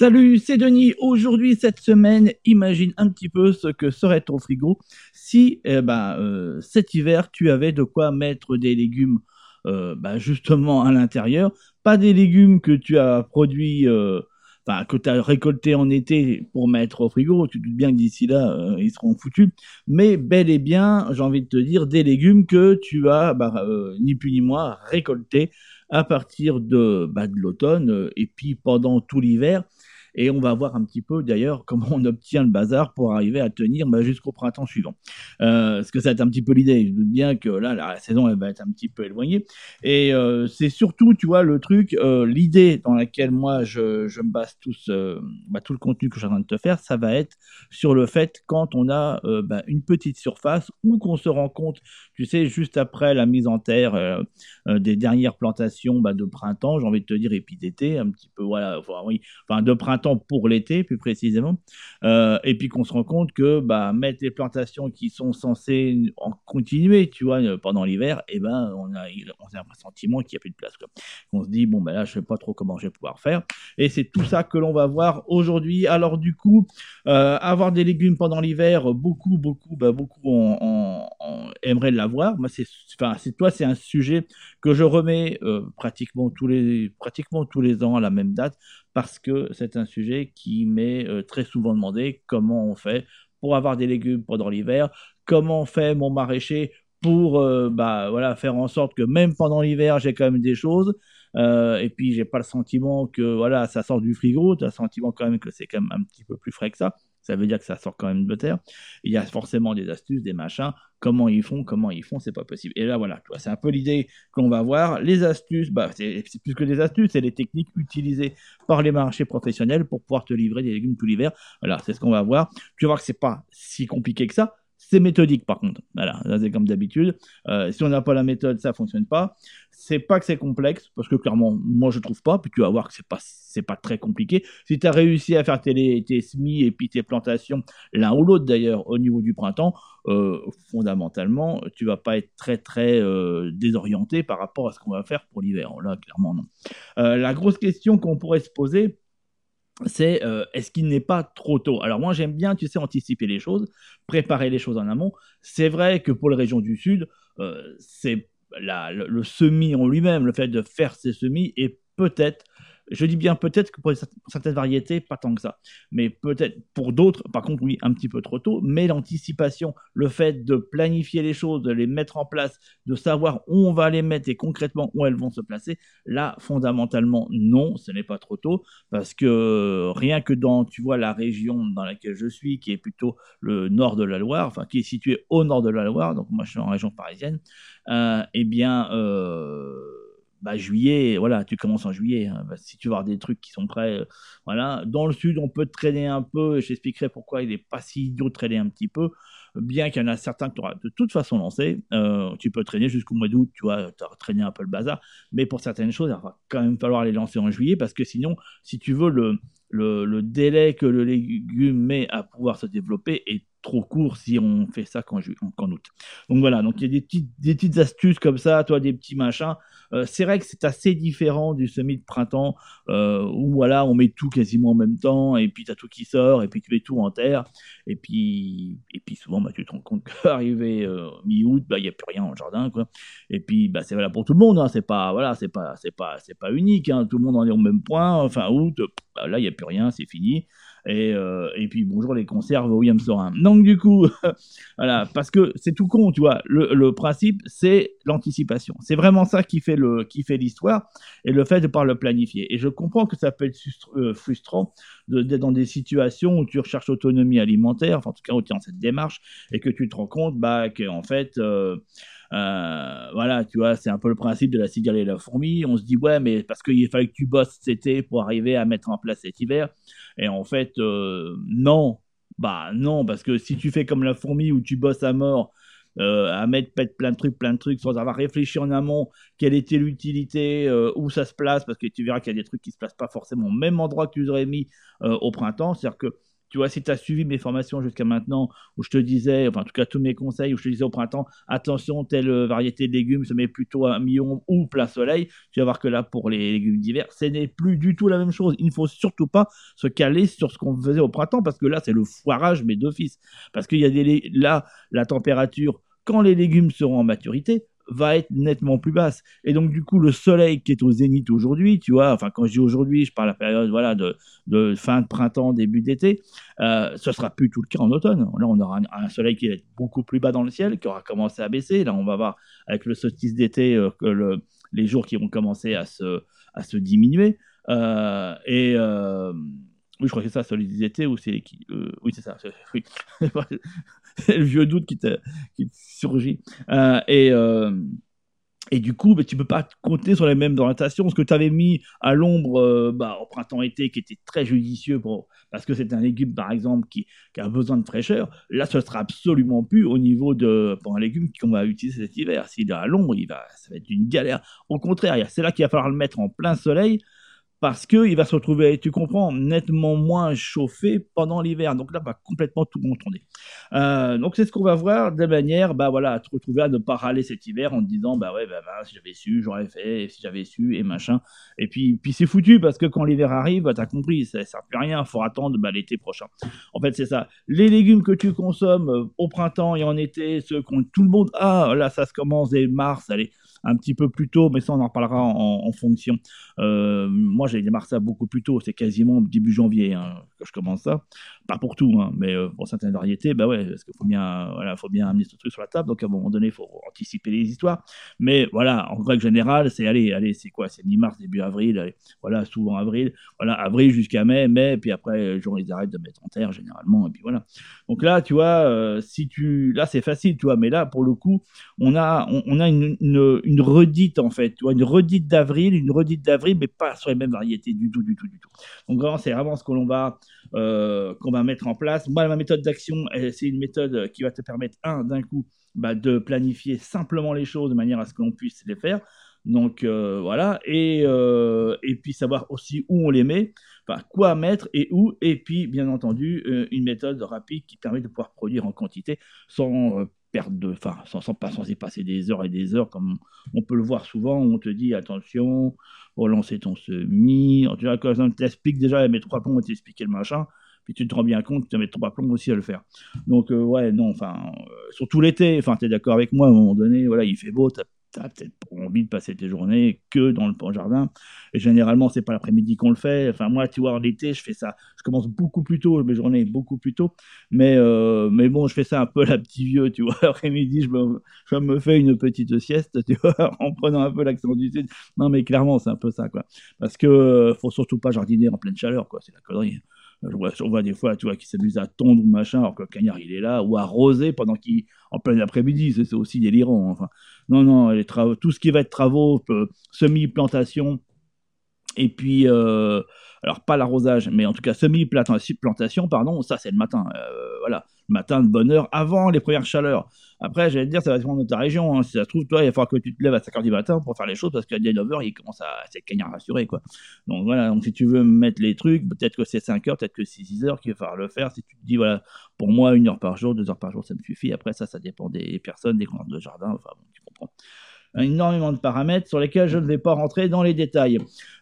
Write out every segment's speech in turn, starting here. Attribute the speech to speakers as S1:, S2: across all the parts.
S1: Salut, c'est Denis. Aujourd'hui, cette semaine, imagine un petit peu ce que serait ton frigo si, eh ben, euh, cet hiver, tu avais de quoi mettre des légumes, ben, justement à l'intérieur. Pas des légumes que tu as produits, euh, que tu as récoltés en été pour mettre au frigo. Tu te doutes bien que d'ici là, euh, ils seront foutus. Mais bel et bien, j'ai envie de te dire, des légumes que tu as, bah, ni plus ni moins, récoltés à partir de, bah, de l'automne et puis pendant tout l'hiver. Et on va voir un petit peu d'ailleurs comment on obtient le bazar pour arriver à tenir bah, jusqu'au printemps suivant. Euh, parce que ça va être un petit peu l'idée. Je doute bien que là, la saison, elle va être un petit peu éloignée. Et euh, c'est surtout, tu vois, le truc, euh, l'idée dans laquelle moi, je, je me base tout, ce, bah, tout le contenu que je suis en train de te faire, ça va être sur le fait quand on a euh, bah, une petite surface ou qu'on se rend compte, tu sais, juste après la mise en terre euh, euh, des dernières plantations bah, de printemps, j'ai envie de te dire, et puis d'été, un petit peu, voilà, oui, enfin de printemps pour l'été plus précisément, euh, et puis qu'on se rend compte que bah, mettre les plantations qui sont censées en continuer, tu vois, euh, pendant l'hiver, et ben on a, on a un sentiment qu'il n'y a plus de place. Quoi. On se dit bon ben là je sais pas trop comment je vais pouvoir faire, et c'est tout ça que l'on va voir aujourd'hui. Alors du coup, euh, avoir des légumes pendant l'hiver, beaucoup, beaucoup, bah, beaucoup on, on, on l'avoir. Moi c'est, enfin c'est toi c'est un sujet que je remets euh, pratiquement tous les, pratiquement tous les ans à la même date parce que c'est un sujet qui m'est euh, très souvent demandé comment on fait pour avoir des légumes pendant l'hiver, comment on fait mon maraîcher pour euh, bah voilà faire en sorte que même pendant l'hiver j'ai quand même des choses et puis j'ai pas le sentiment que voilà ça sort du frigo, as le sentiment quand même que c'est quand même un petit peu plus frais que ça. Ça veut dire que ça sort quand même de terre. Il y a forcément des astuces, des machins. Comment ils font, comment ils font, c'est pas possible. Et là, voilà, c'est un peu l'idée qu'on va voir. Les astuces, bah, c'est c'est plus que des astuces, c'est les techniques utilisées par les marchés professionnels pour pouvoir te livrer des légumes tout l'hiver. Voilà, c'est ce qu'on va voir. Tu vas voir que c'est pas si compliqué que ça. C'est méthodique par contre. Voilà, là, c'est comme d'habitude. Euh, si on n'a pas la méthode, ça fonctionne pas. C'est pas que c'est complexe, parce que clairement, moi je trouve pas. Puis tu vas voir que c'est pas c'est pas très compliqué. Si tu as réussi à faire tes, tes semis et puis tes plantations, l'un ou l'autre d'ailleurs, au niveau du printemps, euh, fondamentalement, tu vas pas être très très euh, désorienté par rapport à ce qu'on va faire pour l'hiver. Là, clairement non. La grosse question qu'on pourrait se poser, c'est euh, est-ce qu'il n'est pas trop tôt? Alors moi j'aime bien, tu sais, anticiper les choses, préparer les choses en amont. C'est vrai que pour les régions du Sud, euh, c'est le, le semis en lui-même, le fait de faire ces semis, et peut-être, je dis bien peut-être que pour cer- pour certaines variétés, pas tant que ça, mais peut-être pour d'autres, par contre oui, un petit peu trop tôt, mais l'anticipation, le fait de planifier les choses, de les mettre en place, de savoir où on va les mettre et concrètement où elles vont se placer, là, fondamentalement, non, ce n'est pas trop tôt. Parce que rien que dans, tu vois, la région dans laquelle je suis, qui est plutôt le nord de la Loire, enfin qui est située au nord de la Loire, donc moi je suis en région parisienne, euh, eh bien, euh, bah, juillet, voilà, tu commences en juillet. hein. Bah, si tu avoir des trucs qui sont prêts, euh, voilà. Dans le sud, on peut traîner un peu, j'expliquerai pourquoi il n'est pas si idiot de traîner un petit peu, bien qu'il y en a certains que tu auras de toute façon lancé. Euh, tu peux traîner jusqu'au mois d'août, tu vois, tu as traîné un peu le bazar, mais pour certaines choses, il va quand même falloir les lancer en juillet, parce que sinon, si tu veux, le, le, délai que le légume met à pouvoir se développer est trop court si on fait ça qu'en août. Donc voilà, donc il y a des petites, des petites astuces comme ça, toi, des petits machins. Euh, c'est vrai que c'est assez différent du semis de printemps euh, où voilà, on met tout quasiment en même temps et puis tu as tout qui sort et puis tu mets tout en terre et puis, et puis souvent bah, tu te rends compte qu'arrivé euh, mi-août, bah, n'y a plus rien le jardin. Quoi. Et puis bah, c'est valable pour tout le monde, hein, c'est pas, voilà, c'est pas, c'est pas, c'est pas unique, hein, tout le monde en est au même point, fin août, bah, là il n'y a plus rien, c'est fini. Et, euh, et puis bonjour les conserves William Sorin. Donc du coup, voilà, parce que c'est tout con, tu vois. Le, le principe, c'est l'anticipation. C'est vraiment ça qui fait le, qui fait l'histoire et le fait de pouvoir le planifier. Et je comprends que ça peut être euh, frustrant d'être dans des situations où tu recherches autonomie alimentaire, en tout cas où tu es dans cette démarche et que tu te rends compte, bah, que en fait. euh, euh, voilà, tu vois, c'est un peu le principe de la cigale et la fourmi. On se dit, ouais, mais parce qu'il fallait que tu bosses cet été pour arriver à mettre en place cet hiver. Et en fait, euh, non. Bah non, parce que si tu fais comme la fourmi où tu bosses à mort, euh, à mettre plein de trucs, plein de trucs, sans avoir réfléchi en amont, quelle était l'utilité, où ça se place, parce que tu verras qu'il y a des trucs qui se placent pas forcément au même endroit que tu aurais mis au printemps. C'est-à-dire que tu vois, si tu as suivi mes formations jusqu'à maintenant, où je te disais, enfin en tout cas tous mes conseils, où je te disais au printemps, attention, telle variété de légumes se met plutôt à mi-ombre ou plein soleil, tu vas voir que là, pour les légumes d'hiver, ce n'est plus du tout la même chose. Il ne faut surtout pas se caler sur ce qu'on faisait au printemps, parce que là, c'est le foirage, mais d'office. Parce qu'il y a des... Là, la température, quand les légumes seront en maturité, va être nettement plus basse. Et donc, du coup, le soleil qui est au zénith aujourd'hui, tu vois, enfin, quand je dis aujourd'hui, je parle de la période voilà, de, fin de printemps, début d'été, euh, ce sera plus tout le cas en automne. Là, on aura un, soleil qui est beaucoup plus bas dans le ciel, qui aura commencé à baisser. Là, on va voir avec le solstice d'été euh, le, les jours qui vont commencer à se, à se diminuer. Euh, et. Euh, oui, je crois que c'est ça, solstice d'été, ou c'est oui, c'est ça. Oui. c'est le vieux doute qui te, qui surgit. Euh, et, euh, et du coup, bah, tu peux pas compter sur les mêmes orientations. Ce que tu avais mis à l'ombre euh, bah, au printemps-été, qui était très judicieux parce que c'est un légume, par exemple, qui, qui, a besoin de fraîcheur, là, ce sera absolument plus au niveau de pour un légume qu'on va utiliser cet hiver. S'il est à l'ombre, il va, ça va être une galère. Au contraire, c'est là qu'il va falloir le mettre en plein soleil parce qu'il va se retrouver, tu comprends, nettement moins chauffé pendant l'hiver. Donc là, va complètement tout contourner. Euh, donc c'est ce qu'on va voir de manière, bah voilà, à te retrouver à ne pas râler cet hiver en te disant, bah ouais, bah, bah si j'avais su, j'aurais fait, si j'avais su, et machin. Et puis, puis c'est foutu parce que quand l'hiver arrive, t'as compris, ça ne sert plus à rien, faut attendre bah, l'été prochain. En fait, c'est ça. Les légumes que tu consommes euh, au printemps et en été, ceux qu'on tout le monde a, là, ça se commence dès mars, allez, un petit peu plus tôt, mais ça on en reparlera en, fonction. Euh, moi j'ai démarré ça beaucoup plus tôt, c'est quasiment début janvier hein, que je commence ça. Pas pour tout, hein, mais euh, pour certaines variétés, bah ouais, parce qu'il faut bien, voilà, faut bien amener ce truc sur la table, donc à un moment donné il faut anticiper les histoires. Mais voilà, en règle générale, c'est allez, allez, c'est quoi, c'est mi-mars, début avril, voilà, souvent avril, voilà, avril jusqu'à mai, mai, puis après, genre, ils arrêtent de mettre en terre généralement, et puis voilà. Donc là, tu vois, euh, si tu, là c'est facile, tu vois, mais là pour le coup, on a, on, a une redite en fait, tu vois, une redite d'avril, une redite d'avril, mais pas sur les mêmes variétés du tout, du tout, du tout. Donc vraiment, c'est vraiment ce que l'on va, euh, qu'on va mettre en place. Moi, ma méthode d'action, c'est une méthode qui va te permettre, un, d'un coup, bah, de planifier simplement les choses de manière à ce que l'on puisse les faire. Donc euh, voilà, et, euh, et puis savoir aussi où on les met, enfin, quoi mettre et où, et puis bien entendu une méthode rapide qui permet de pouvoir produire en quantité sans perte de, enfin, sans, sans, sans y passer des heures et des heures, comme on peut le voir souvent, on te dit attention, relancer ton semis, tu vois, quand on t'explique déjà, met trois plombs, on t'expliquer le machin, puis tu te rends bien compte tu vas mettre trois plombs aussi à le faire. Donc, euh, ouais, non, enfin, euh, surtout l'été, enfin, tu es d'accord avec moi, à un moment donné, voilà, il fait beau, t'as peut-être envie de passer tes journées que dans le jardin. Et généralement, c'est pas l'après-midi qu'on le fait. Enfin, moi, tu vois, en été, je fais ça. Je commence beaucoup plus tôt, mes journées beaucoup plus tôt. Mais, euh, mais bon, je fais ça un peu la petit vieux, tu vois. L'après-midi, je me, je me fais une petite sieste, tu vois, en prenant un peu l'accent du sud. Non, mais clairement, c'est un peu ça, quoi. Parce que euh, faut surtout pas jardiner en pleine chaleur, quoi. C'est la connerie. Je vois, des fois, tu vois, qui s'amusent à tondre ou machin, alors que le cagnard, il est là, ou à roser pendant qu'il, en plein après-midi, c'est aussi délirant. Enfin, non, non, les travaux, tout ce qui va être travaux, euh, semi-plantation, et puis, euh, alors pas l'arrosage, mais en tout cas semi-plantation, pardon, ça c'est le matin. Euh, voilà, matin de bonne heure, avant les premières chaleurs. Après, j'allais te dire, ça va dépendre de ta région. Hein. Si ça se trouve, toi, il va falloir que tu te lèves à 5h du matin pour faire les choses parce qu'à 9h, il commence à c'est cagnard rassuré, quoi. Donc voilà, donc si tu veux mettre les trucs, peut-être que c'est 5h, peut-être que c'est 6h qu'il va falloir le faire. Si tu te dis, voilà, pour moi, une heure par jour, deux heures par jour, ça me suffit. Après, ça, ça dépend des personnes, des couleurs de jardin. Enfin, bon, tu comprends énormément de paramètres sur lesquels je ne vais pas rentrer dans les détails.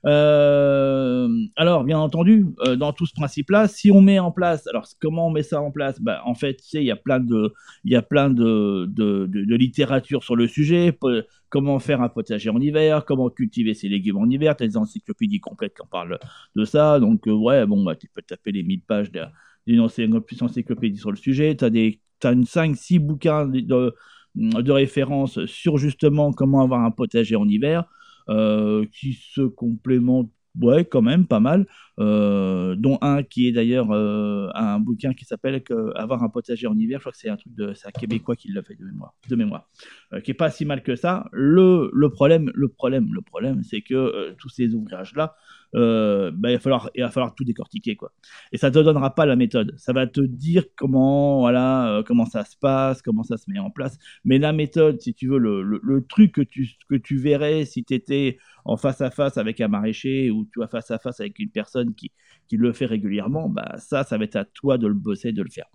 S1: Euh, alors, bien entendu, euh, dans tout ce principe-là, si on met en place, alors comment on met ça en place? Bah, En fait, tu sais, il y a plein de, y a plein de, de, littérature sur le sujet. Comment faire un potager en hiver Comment cultiver ses légumes en hiver Tu as des encyclopédies complètes qui en parlent de ça. Donc, euh, ouais, bon, bah, tu peux taper les 1000 pages d'une encyclopédie sur le sujet. Tu as, as une 5-6 bouquins de référence sur justement comment avoir un potager en hiver, euh, qui se complémentent ouais, quand même pas mal, euh, dont un qui est d'ailleurs euh, un bouquin qui s'appelle Avoir un potager en hiver. Je crois que c'est un truc de, c'est un Québécois qui l'a fait de mémoire, de mémoire, qui est pas si mal que ça. Le, le problème, le problème, le problème, c'est que tous ces ouvrages là euh, bah, il, va falloir, tout décortiquer. Quoi. Et ça ne te donnera pas la méthode. Ça va te dire comment, voilà, euh, comment ça se passe, comment ça se met en place. Mais la méthode, si tu veux, le, truc que tu, verrais si tu étais en face à face avec un maraîcher ou tu vois face à face avec une personne qui, qui le fait régulièrement, bah ça, ça va être à toi de le bosser, de le faire.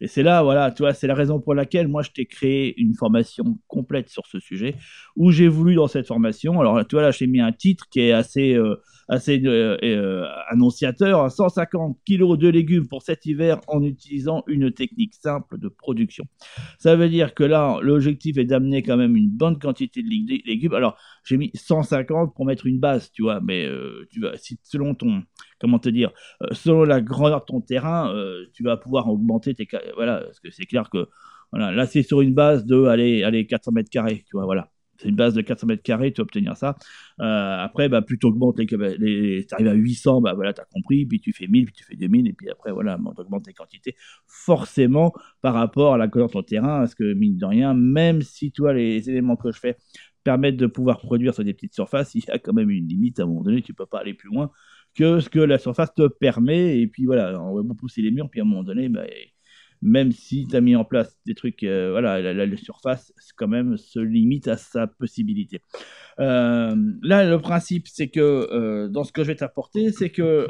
S1: Et c'est là, voilà, tu vois, c'est la raison pour laquelle moi je t'ai créé une formation complète sur ce sujet, où j'ai voulu dans cette formation, alors tu vois là, j'ai mis un titre qui est assez, euh, assez euh, euh, annonciateur, 150 kg de légumes pour cet hiver en utilisant une technique simple de production. Ça veut dire que là, l'objectif est d'amener quand même une bonne quantité de légumes. Alors, j'ai mis 150 pour mettre une base, tu vois, mais tu vois, si selon ton, comment te dire, selon la grandeur de ton terrain, tu vas pouvoir augmenter tes, voilà, parce que c'est clair que voilà, là c'est sur une base de, allez, allez 400 mètres carrés, tu vois, voilà c'est une base de 400 mètres carrés, tu vas obtenir ça. Euh, après, bah, plus tu augmentes les, les tu arrives à 800, bah voilà, tu as compris, puis tu fais 1000, puis tu fais 2000, et puis après, voilà, tu augmentes les quantités, forcément, par rapport à la couleur de ton terrain, parce que, mine de rien, même si, toi, les éléments que je fais permettent de pouvoir produire sur des petites surfaces, il y a quand même une limite, à un moment donné, tu peux pas aller plus loin que ce que la surface te permet, et puis voilà, on va pousser les murs, puis à un moment donné, bah, même si tu as mis en place des trucs, euh, voilà, la, surface quand même se limite à sa possibilité. Euh, là, le principe, c'est que euh, dans ce que je vais t'apporter, c'est que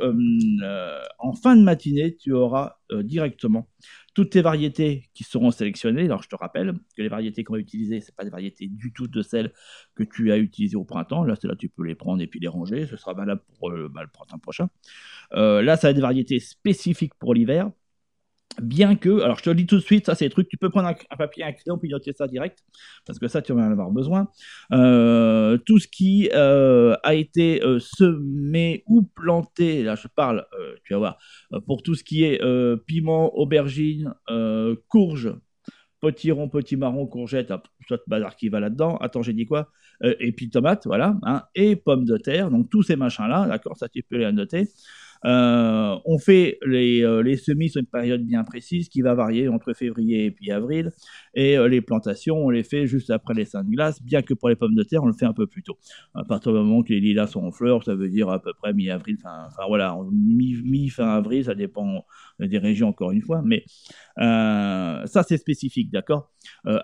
S1: en fin de matinée, tu auras directement toutes tes variétés qui seront sélectionnées. Alors, je te rappelle que les variétés qu'on va utiliser, c'est pas des variétés du tout de celles que tu as utilisées au printemps. Là, c'est là tu peux les prendre et puis les ranger. Ce sera valable pour bah, le printemps prochain. là, ça va être des variétés spécifiques pour l'hiver. Bien que, alors je te le dis tout de suite, ça c'est des trucs, tu peux prendre un, papier, un crayon, puis noter ça direct, parce que ça tu vas en avoir besoin. Euh, tout ce qui euh, a été euh, semé ou planté, là je parle, tu vas voir, pour tout ce qui est piment, aubergine, courge, potiron, petit marron, courgette, tout bazar qui va là-dedans. Attends, j'ai dit quoi? Et puis tomate, voilà, hein, et pommes de terre, donc tous ces machins-là, d'accord, ça tu peux les noter. Euh, on fait les, euh, les, semis sur une période bien précise qui va varier entre février et puis avril. Et euh, les plantations, on les fait juste après les saints de glace, bien que pour les pommes de terre, on le fait un peu plus tôt. À partir du moment que les lilas sont en fleurs, ça veut dire à peu près mi-avril, enfin, voilà, mi-fin avril, ça dépend des régions encore une fois. Mais ça, c'est spécifique, d'accord?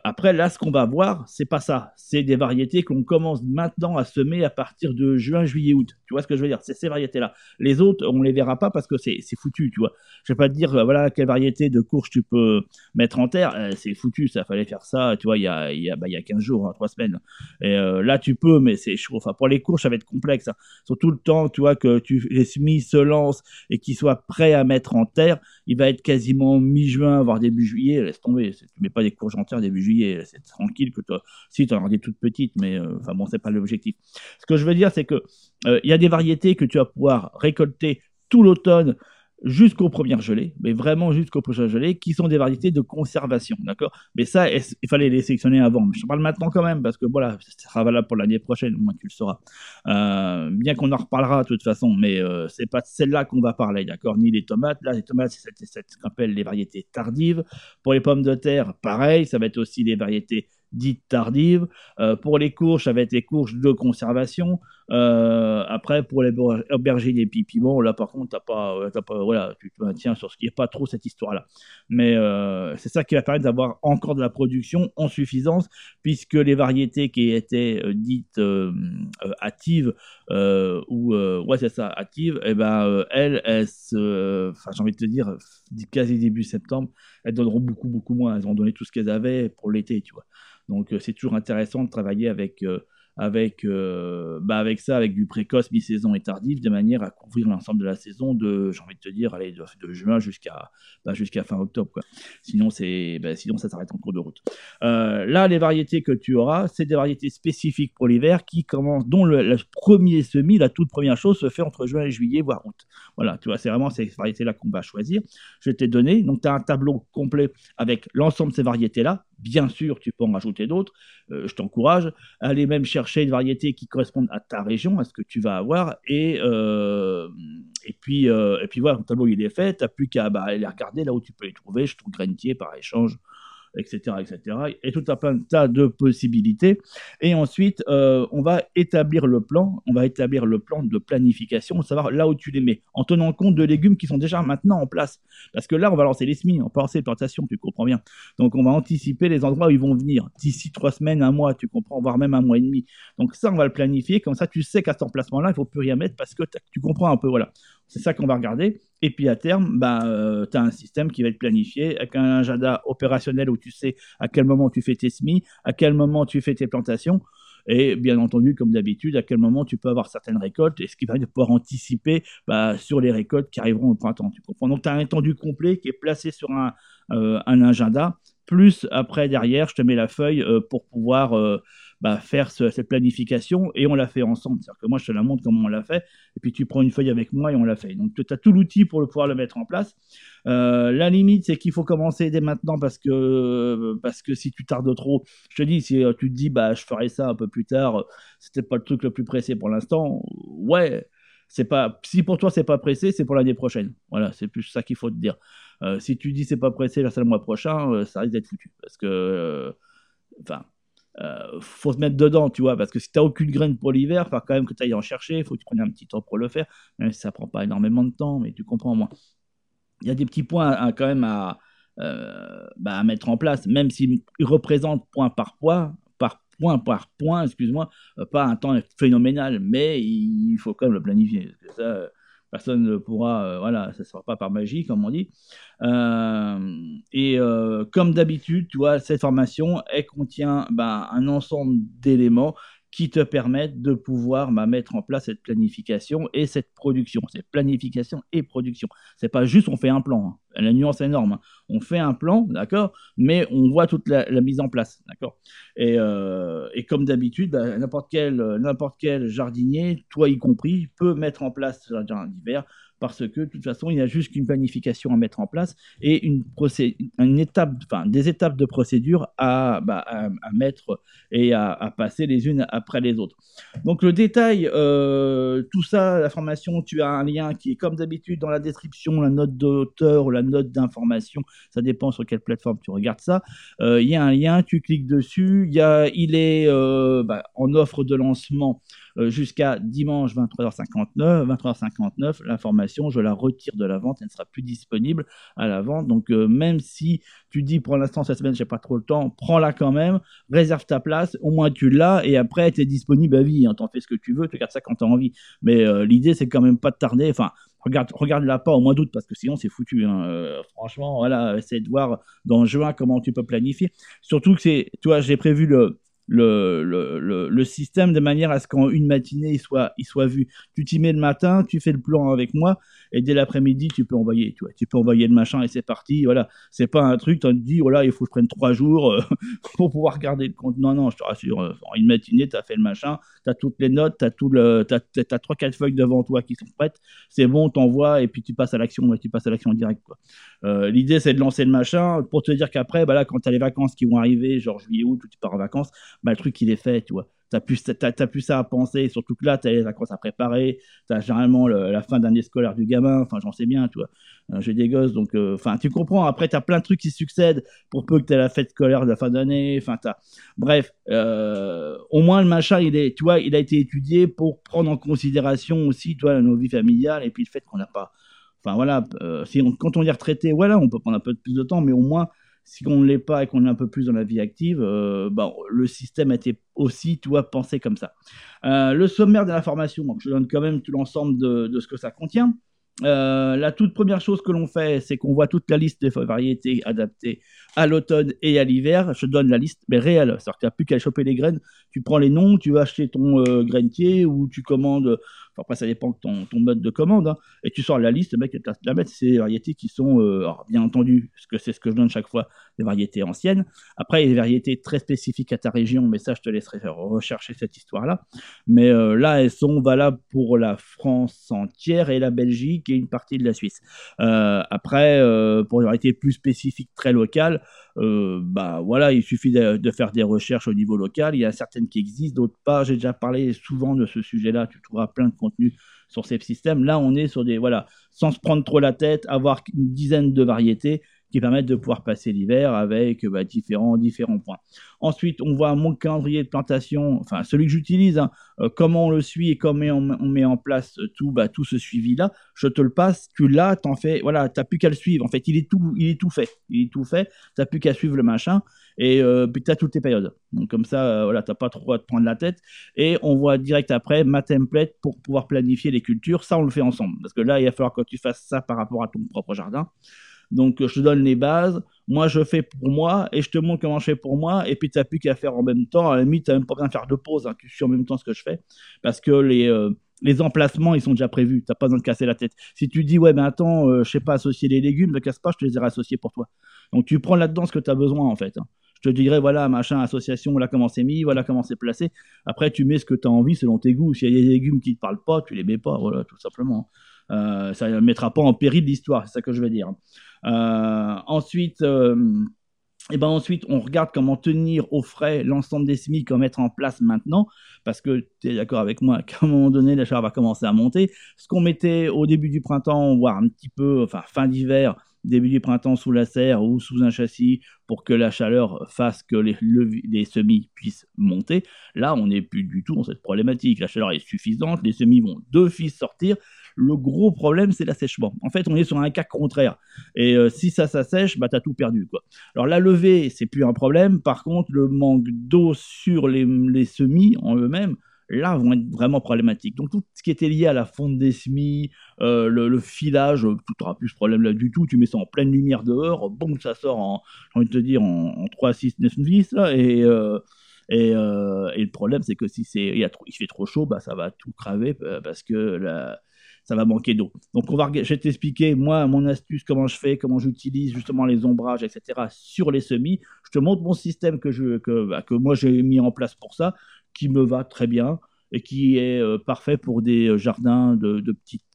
S1: Après, là, ce qu'on va voir, c'est pas ça. C'est des variétés qu'on commence maintenant à semer à partir de juin, juillet, août. Tu vois ce que je veux dire? C'est ces variétés-là. Les autres, on les verra pas parce que c'est foutu, tu vois? Je vais pas te dire, euh, voilà, quelle variété de courge tu peux mettre en terre, euh, c'est foutu, ça fallait faire ça, tu vois, il y a, y a, bah, y a 15 jours, hein, 3 semaines. Et euh, là, tu peux, mais c'est chaud. Enfin, pour les courges, ça va être complexe. Hein. Surtout le temps, tu vois, que tu, les semis se lancent et qu'ils soient prêts à mettre en terre, il va être quasiment mi-juin, voire début juillet, laisse tomber. Tu mets pas des courges en terre début juillet, c'est tranquille que toi, si tu en as des toutes petites, mais enfin bon, c'est pas l'objectif. Ce que je veux dire, c'est que il y a des variétés que tu vas pouvoir récolter tout l'automne jusqu'aux premières gelées, mais vraiment jusqu'aux prochaines gelées, qui sont des variétés de conservation, d'accord? Mais ça, il fallait les sélectionner avant. Je parle maintenant quand même, parce que voilà, ça sera valable pour l'année prochaine, au moins tu le sauras. Euh, bien qu'on en reparlera de toute façon, mais euh, c'est pas celle-là qu'on va parler, d'accord? Ni les tomates. Là, les tomates, c'est ce qu'on appelle les variétés tardives. Pour les pommes de terre, pareil, ça va être aussi les variétés dites tardives. Euh, pour les courges, ça va être les courges de conservation. Euh, après, pour les aubergines et piments, là par contre, t'as pas, euh, pas, voilà, tu te maintiens sur ce qui est pas trop cette histoire-là. Mais euh, c'est ça qui va permettre d'avoir encore de la production en suffisance, puisque les variétés qui étaient dites hâtives ou ouais c'est ça, hâtives, et eh ben elles, elles, j'ai envie de te dire, quasi début septembre, elles donneront beaucoup beaucoup moins. Elles ont donné tout ce qu'elles avaient pour l'été, tu vois. Donc c'est toujours intéressant de travailler avec avec, euh, bah avec ça, avec du précoce, mi-saison et tardif, de manière à couvrir l'ensemble de la saison de, j'ai envie de te dire, allez, de, juin jusqu'à bah, jusqu'à fin octobre. Quoi. Sinon, bah, sinon, ça s'arrête en cours de route. Euh, là, les variétés que tu auras, c'est des variétés spécifiques pour l'hiver qui commencent, dont le, premier semis, la toute première chose, se fait entre juin et juillet, voire août. Voilà, tu vois, c'est vraiment ces variétés-là qu'on va choisir. Je t'ai donné, donc tu as un tableau complet avec l'ensemble de ces variétés-là, Bien sûr, tu peux en rajouter d'autres. Euh, je t'encourage à aller même chercher une variété qui correspondent à ta région, à ce que tu vas avoir. Et, euh, puis, euh, et puis voilà, ton tableau il est fait. Tu n'as plus qu'à bah, aller regarder là où tu peux les trouver. Je trouve Grainetier par échange. Etc., etc. Et tout un tas de possibilités. Et ensuite, euh, on va établir le plan, on va établir le plan de planification, savoir là où tu les mets, en tenant compte de légumes qui sont déjà maintenant en place. Parce que là, on va lancer les semis, on va lancer les plantations, tu comprends bien. Donc, on va anticiper les endroits où ils vont venir d'ici trois semaines, un mois, tu comprends, voire même un mois et demi. Donc, ça, on va le planifier. Comme ça, tu sais qu'à cet emplacement-là, il faut plus rien mettre parce que tu comprends un peu, voilà. C'est ça qu'on va regarder. Et puis à terme, bah, euh, tu as un système qui va être planifié avec un agenda opérationnel où tu sais à quel moment tu fais tes semis, à quel moment tu fais tes plantations. Et bien entendu, comme d'habitude, à quel moment tu peux avoir certaines récoltes, et ce qui va pouvoir anticiper bah, sur les récoltes qui arriveront au printemps. Donc, tu as un étendu complet qui est placé sur un, euh, un agenda, plus après, derrière, je te mets la feuille euh, pour pouvoir bah, faire cette planification et on l'a fait ensemble. C'est-à-dire que moi, je te la montre comment on l'a fait et puis tu prends une feuille avec moi et on l'a fait. Donc, tu as tout l'outil pour pouvoir le mettre en place. Euh, la limite, c'est qu'il faut commencer dès maintenant parce que, parce que si tu tardes trop, je te dis, si euh, tu te dis, bah, je ferai ça un peu plus tard, c'était pas le truc le plus pressé pour l'instant, ouais. C'est pas, si pour toi c'est pas pressé, c'est pour l'année prochaine. Voilà, c'est plus ça qu'il faut te dire. Euh, si tu dis c'est pas pressé, là c'est le mois prochain, ça risque d'être foutu. Parce que, enfin, euh, faut se mettre dedans, tu vois, parce que si tu n'as aucune graine pour l'hiver, faut quand même que tu ailles en chercher, il faut que tu prennes un petit temps pour le faire, même si ça prend pas énormément de temps, mais tu comprends moi. Il y a des petits points quand même à, euh, bah, à mettre en place, même s'ils représentent point par point, par point par point, excuse-moi, euh, pas un temps phénoménal, mais il faut quand même le planifier. Ça, personne ne pourra, euh, voilà, ça ne sera pas par magie, comme on dit. Euh, et euh, comme d'habitude, tu vois, cette formation, elle contient ben, un ensemble d'éléments qui te permettent de pouvoir bah, mettre en place cette planification et cette production. C'est planification et production. C'est pas juste on fait un plan. Hein. La nuance est énorme. Hein. On fait un plan, d'accord, mais on voit toute la, mise en place, d'accord. Et, euh, comme d'habitude, bah, n'importe quel, n'importe quel jardinier, toi y compris, peut mettre en place un jardin d'hiver parce que de toute façon, il y a juste qu'une planification à mettre en place et une, une étape, enfin, des étapes de procédure à, bah, mettre et à, passer les unes après les autres. Donc le détail, euh, tout ça, la formation, tu as un lien qui est comme d'habitude dans la description, la note d'auteur ou la note d'information, ça dépend sur quelle plateforme tu regardes ça. Euh, il y a un lien, tu cliques dessus, il, est euh, bah, en offre de lancement jusqu'à dimanche 23h59. 23h59, l'information, je la retire de la vente, elle ne sera plus disponible à la vente. Donc euh, même si tu dis pour l'instant cette semaine j'ai pas trop le temps, prends-la quand même, réserve ta place, au moins tu l'as et après tu es disponible à vie, hein, t'en fais ce que tu veux, tu regardes ça quand tu as envie. Mais euh, l'idée c'est quand même pas de tarder, enfin regarde, regarde-la pas au mois d'août parce que sinon c'est foutu. Hein. franchement, voilà, essaie de voir dans juin comment tu peux planifier. Surtout que c'est, tu vois, j'ai prévu le, le, le, le, système de manière à ce qu'en une matinée, il soit, il soit vu. Tu t'y mets le matin, tu fais le plan avec moi, et dès l'après-midi, tu peux envoyer, tu vois, tu peux envoyer le machin et c'est parti. Voilà, c'est pas un truc, tu te dis, voilà, il faut que je prenne trois jours euh, pour pouvoir garder le compte. Non, non, je te rassure, euh, en une matinée, tu as fait le machin, tu as toutes les notes, tu as, tout le, as, trois, quatre feuilles devant toi qui sont prêtes, c'est bon, t'envoies et puis tu passes à l'action, tu passes à l'action direct, quoi. Euh, l'idée, c'est de lancer le machin pour te dire qu'après, bah quand tu as les vacances qui vont arriver, genre juillet, août, tu pars en vacances, bah, le truc, il est fait, tu vois. T'as plus, as, plus ça à penser, surtout que là, tu as les vacances à préparer, tu as généralement la fin d'année scolaire du gamin, enfin, j'en sais bien, tu vois. Euh, j'ai des gosses, donc, euh, enfin, tu comprends. Après, tu as plein de trucs qui succèdent pour peu que tu aies la fête scolaire de la fin d'année, enfin, Bref, euh, au moins, le machin, il est, tu vois, il a été étudié pour prendre en considération aussi, toi, nos vies familiales et puis le fait qu'on n'a pas. Enfin, voilà, si quand on est retraité, voilà, on peut prendre un peu plus de temps, mais au moins, si on ne l'est pas et qu'on est un peu plus dans la vie active, euh, bah, le système a été aussi, tu vois, pensé comme ça. Euh, le sommaire de la formation, je donne quand même tout l'ensemble de, ce que ça contient. Euh, la toute première chose que l'on fait, c'est qu'on voit toute la liste des variétés adaptées à l'automne et à l'hiver. Je donne la liste, mais réelle. C'est-à-dire que tu n'as plus qu'à choper les graines. Tu prends les noms, tu vas acheter ton grainier ou tu commandes après, ça dépend de ton, ton mode de commande. Hein. Et tu sors la liste, le mec, la mettre, c'est des variétés qui sont, euh, bien entendu, ce que c'est ce que je donne chaque fois, des variétés anciennes. Après, il y a des variétés très spécifiques à ta région, mais ça, je te laisserai rechercher cette histoire-là. Mais euh, là, elles sont valables pour la France entière et la Belgique et une partie de la Suisse. Euh, après, pour des variétés plus spécifiques, très locales, bah voilà, il suffit de, de, faire des recherches au niveau local. Il y a certaines qui existent, d'autres pas. J'ai déjà parlé souvent de ce sujet-là. Tu trouveras plein de contenu sur ces systèmes. Là, on est sur des, voilà, sans se prendre trop la tête, avoir une dizaine de variétés qui permettent de pouvoir passer l'hiver avec bah, différents, différents points. Ensuite, on voit mon calendrier de plantation, enfin celui que j'utilise, hein, euh, comment on le suit et comment on, met en place tout, bah, tout ce suivi-là. Je te le passe, tu l'as, t'en fais, voilà, t'as plus qu'à le suivre. En fait, il est tout, il est tout fait, il est tout fait. T'as plus qu'à suivre le machin et euh, puis t'as toutes tes périodes. Donc comme ça, euh, voilà, t'as pas trop à te prendre la tête. Et on voit direct après ma template pour pouvoir planifier les cultures. Ça, on le fait ensemble parce que là, il va falloir que tu fasses ça par rapport à ton propre jardin. Donc, je te donne les bases. Moi, je fais pour moi et je te montre comment je fais pour moi. Et puis, tu n'as plus qu'à faire en même temps. À la limite, tu n'as même pas besoin de faire de pause. Hein. Tu suis en même temps ce que je fais. Parce que les, euh, les emplacements, ils sont déjà prévus. Tu n'as pas besoin de casser la tête. Si tu dis, ouais, mais attends, je euh, je sais pas associer les légumes, ne casse pas, je te les ai associés pour toi. Donc, tu prends là-dedans ce que tu as besoin, en fait. Hein. Je te dirais, voilà, machin, association, voilà comment c'est mis, voilà comment c'est placé. Après, tu mets ce que tu as envie selon tes goûts. S'il y a des légumes qui ne te parlent pas, tu les mets pas, voilà, tout simplement. Euh, ça ne mettra pas en péril l'histoire, c'est ça que je veux dire. Euh, ensuite, et euh, eh ben ensuite, on regarde comment tenir au frais l'ensemble des SMIC, comment mettre en place maintenant, parce que tu es d'accord avec moi qu'à un moment donné, la chaleur va commencer à monter. Ce qu'on mettait au début du printemps, voire un petit peu, enfin fin d'hiver, début du printemps sous la serre ou sous un châssis pour que la chaleur fasse que les, les semis puissent monter. Là, on n'est plus du tout dans cette problématique. La chaleur est suffisante, les semis vont d'office sortir. Le gros problème, c'est l'assèchement. En fait, on est sur un cas contraire. Et euh, si ça s'assèche, bah, tu tout perdu. Quoi. Alors, la levée, c'est plus un problème. Par contre, le manque d'eau sur les, semis en eux-mêmes, là, vont être vraiment problématiques. Donc, tout ce qui était lié à la fonte des semis, euh, le, filage, tu n'auras plus ce problème-là du tout. Tu mets ça en pleine lumière dehors, bon, ça sort en, j'ai envie de te dire, en, 3, 6, 9 10, là, et... Euh, et, et, le problème, c'est que si c'est, il, fait trop chaud, bah, ça va tout craver parce que ça va manquer d'eau. Donc on va, je vais t'expliquer, moi, mon astuce, comment je fais, comment j'utilise justement les ombrages, etc. sur les semis. Je te montre mon système que, je, que, bah, que moi j'ai mis en place pour ça, qui me va très bien et qui est euh, parfait pour des euh, jardins de,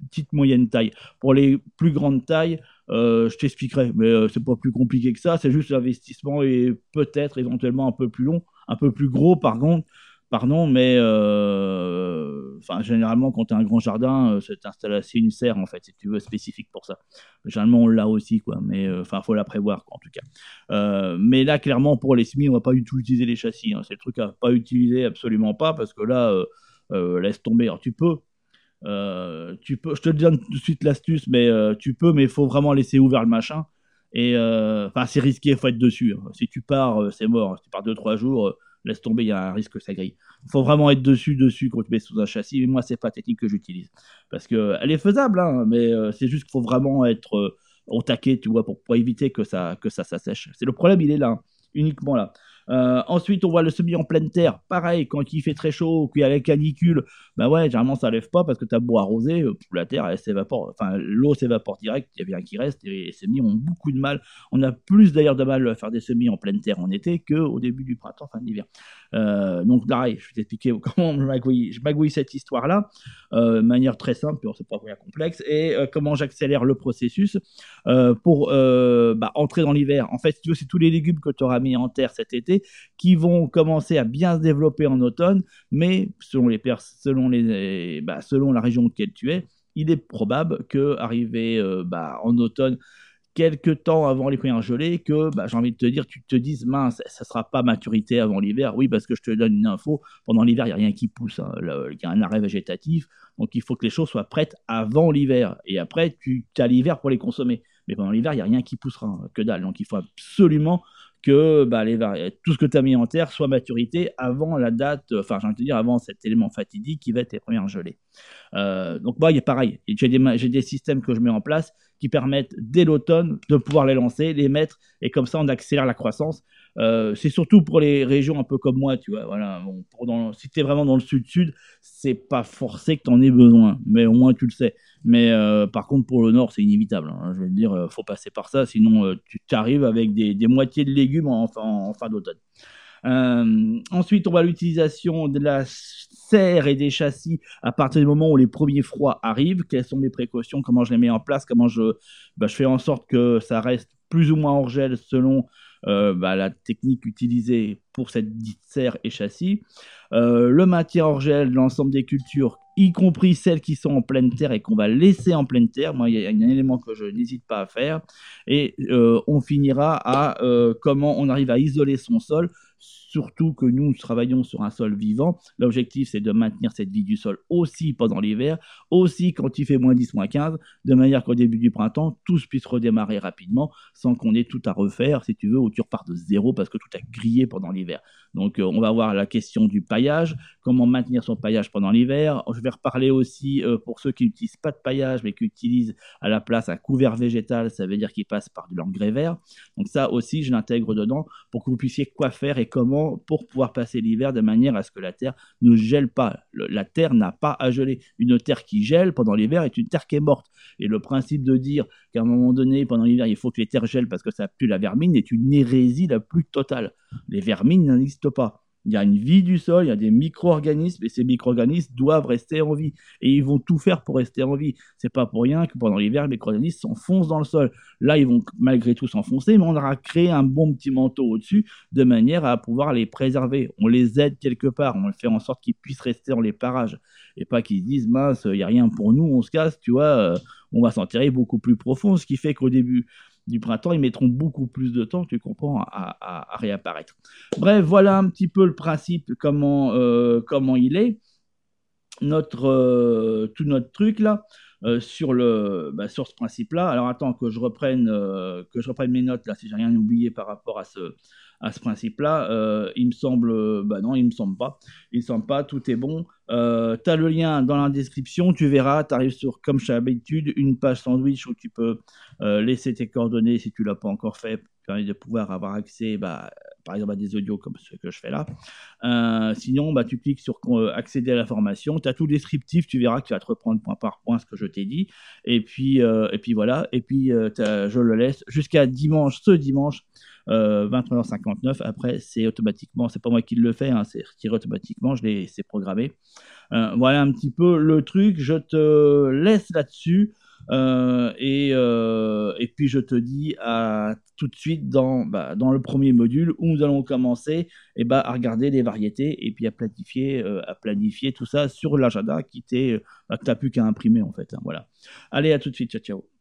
S1: petite, moyenne taille. Pour les plus grandes tailles, euh, je t'expliquerai, mais c'est pas plus compliqué que ça. C'est juste l'investissement et peut-être éventuellement un peu plus long, un peu plus gros par contre pardon, mais euh, enfin, généralement, quand tu as un grand jardin, euh, c'est installation une serre, en fait, si tu veux, spécifique pour ça. Généralement, on l'a aussi, quoi, mais euh, enfin, faut la prévoir, en tout cas. mais là, clairement, pour les semis, on va pas du tout utiliser les châssis. Hein. C'est le truc à pas utiliser, absolument pas, parce que là, laisse tomber. Alors, tu peux. tu peux, je te donne tout de suite l'astuce, mais tu peux, mais il faut vraiment laisser ouvert le machin. Et enfin, c'est risqué, faut être dessus. Hein. Si tu pars, c'est mort. Si tu pars 2-3 jours, laisse tomber, il y a un risque que ça grille. Il faut vraiment être dessus, dessus quand tu mets sous un châssis. Mais moi, c'est pas technique que j'utilise. Parce qu'elle est faisable, hein, mais euh, c'est juste qu'il faut vraiment être euh, au taquet, tu vois, pour, pour éviter que ça, que ça s'assèche. C'est le problème, il est là, hein, uniquement là. Euh, ensuite, on voit le semis en pleine terre. Pareil, quand il fait très chaud ou qu'il y a la canicule, ben ouais, généralement ça lève pas parce que tu as beau arroser, euh, la terre elle s'évapore, enfin l'eau s'évapore direct, il y a bien qui reste les semis ont beaucoup de mal. On a plus d'ailleurs de mal à faire des semis en pleine terre en été qu'au début du printemps, fin d'hiver. Euh, donc pareil, je vais t'expliquer comment je magouille, cette histoire-là, de manière très simple, c'est pas bien complexe, et comment j'accélère le processus pour bah, entrer dans l'hiver. En fait, si tu veux, c'est tous les légumes que tu auras mis en terre cet été qui vont commencer à bien se développer en automne, mais selon, les selon, les, bah, selon la région laquelle tu es, il est probable que euh, bah, en automne, quelques temps avant les premières gelées, que bah, j'ai envie de te dire, tu te dises, mince, ça sera pas maturité avant l'hiver. Oui, parce que je te donne une info, pendant l'hiver, il n'y a rien qui pousse. Hein. Il y a un arrêt végétatif, donc il faut que les choses soient prêtes avant l'hiver. Et après, tu as l'hiver pour les consommer. Mais pendant l'hiver, il n'y a rien qui poussera, hein, que dalle. Donc il faut absolument que bah, tout ce que tu as mis en terre soit maturité avant la date, enfin, j'ai envie de dire, avant cet élément fatidique qui va être les premières gelées. Euh, donc, moi, il est pareil. J'ai des, j'ai des systèmes que je mets en place qui permettent dès l'automne de pouvoir les lancer, les mettre, et comme ça, on accélère la croissance. Euh, c'est surtout pour les régions un peu comme moi, tu vois. Voilà, bon, si tu es vraiment dans le sud-sud, c'est pas forcé que tu en aies besoin, mais au moins tu le sais. Mais euh, par contre, pour le nord, c'est inévitable. Hein. je vais te dire, euh, faut passer par ça, sinon tu arrives avec des, moitiés de légumes en, fin d'automne. ensuite, on va l'utilisation de la serre et des châssis à partir du moment où les premiers froids arrivent. Quelles sont mes précautions? Comment je les mets en place? Comment je, bah, je fais en sorte que ça reste plus ou moins hors gel selon euh, bah, la technique utilisée pour cette serre et châssis. Euh, le hors gel de l'ensemble des cultures y compris celles qui sont en pleine terre et qu'on va laisser en pleine terre. Moi, il y a un élément que je n'hésite pas à faire. Et euh, on finira à euh, comment on arrive à isoler son sol surtout que nous travaillons sur un sol vivant. L'objectif, c'est de maintenir cette vie du sol aussi pendant l'hiver, aussi quand il fait moins 10, moins 15, de manière qu'au début du printemps, tout puisse redémarrer rapidement sans qu'on ait tout à refaire, si tu veux, ou tu repars de zéro parce que tout a grillé pendant l'hiver. Donc, euh, on va voir la question du paillage, comment maintenir son paillage pendant l'hiver. Je vais reparler aussi euh, pour ceux qui n'utilisent pas de paillage, mais qui utilisent à la place un couvert végétal, ça veut dire qu'il passe par de l'engrais vert. Donc, ça aussi, je l'intègre dedans pour que vous puissiez quoi faire et comment pour pouvoir passer l'hiver de manière à ce que la terre ne gèle pas. la terre n'a pas à geler. Une terre qui gèle pendant l'hiver est une terre qui est morte. Et le principe de dire qu'à un moment donné, pendant l'hiver, il faut que les terres gèlent parce que ça pue la vermine est une hérésie la plus totale. Les vermines n'existent pas. Il y a une vie du sol, il y a des micro-organismes, et ces micro-organismes doivent rester en vie. Et ils vont tout faire pour rester en vie. C'est pas pour rien que pendant l'hiver, les micro-organismes s'enfoncent dans le sol. Là, ils vont malgré tout s'enfoncer, mais on aura créé un bon petit manteau au-dessus, de manière à pouvoir les préserver. On les aide quelque part, on fait en sorte qu'ils puissent rester dans les parages. Et pas qu'ils se disent, mince, il n'y a rien pour nous, on se casse, tu vois, euh, on va s'enterrer beaucoup plus profond. Ce qui fait qu'au début, du printemps, ils mettront beaucoup plus de temps, tu comprends, à, réapparaître. Bref, voilà un petit peu le principe, comment, euh, comment il est. Notre, euh, tout notre truc là. Euh, sur, le, bah, sur ce principe-là. Alors attends que je reprenne, que je reprenne mes notes là, si j'ai rien oublié par rapport à ce, à ce principe-là. Euh, il me semble, bah non, il me semble pas. Il me semble pas, tout est bon. Euh, tu as le lien dans la description, tu verras, tu arrives sur, comme j'ai l'habitude, une page sandwich où tu peux euh, laisser tes coordonnées si tu l'as pas encore fait, permet de pouvoir avoir accès, bah, par exemple, à des audios comme ce que je fais là. sinon, bah, tu cliques sur accéder à la formation, tu as tout descriptif, tu verras que tu vas te reprendre point par point ce que je t'ai dit. Et puis, et puis voilà, et puis je le laisse jusqu'à dimanche, ce dimanche. 23h59. Euh, Après, c'est automatiquement, c'est pas moi qui le fais, hein, c'est retiré automatiquement, je l'ai, c'est programmé. Euh, voilà un petit peu le truc. Je te laisse là-dessus. Euh, et, et, puis je te dis à tout de suite dans, bah, dans le premier module où nous allons commencer et eh bah, à regarder les variétés et puis à planifier, à planifier tout ça sur l'agenda qui t'est, bah, plus qu'à imprimer en fait. Hein, voilà. Allez, à tout de suite. Ciao, ciao.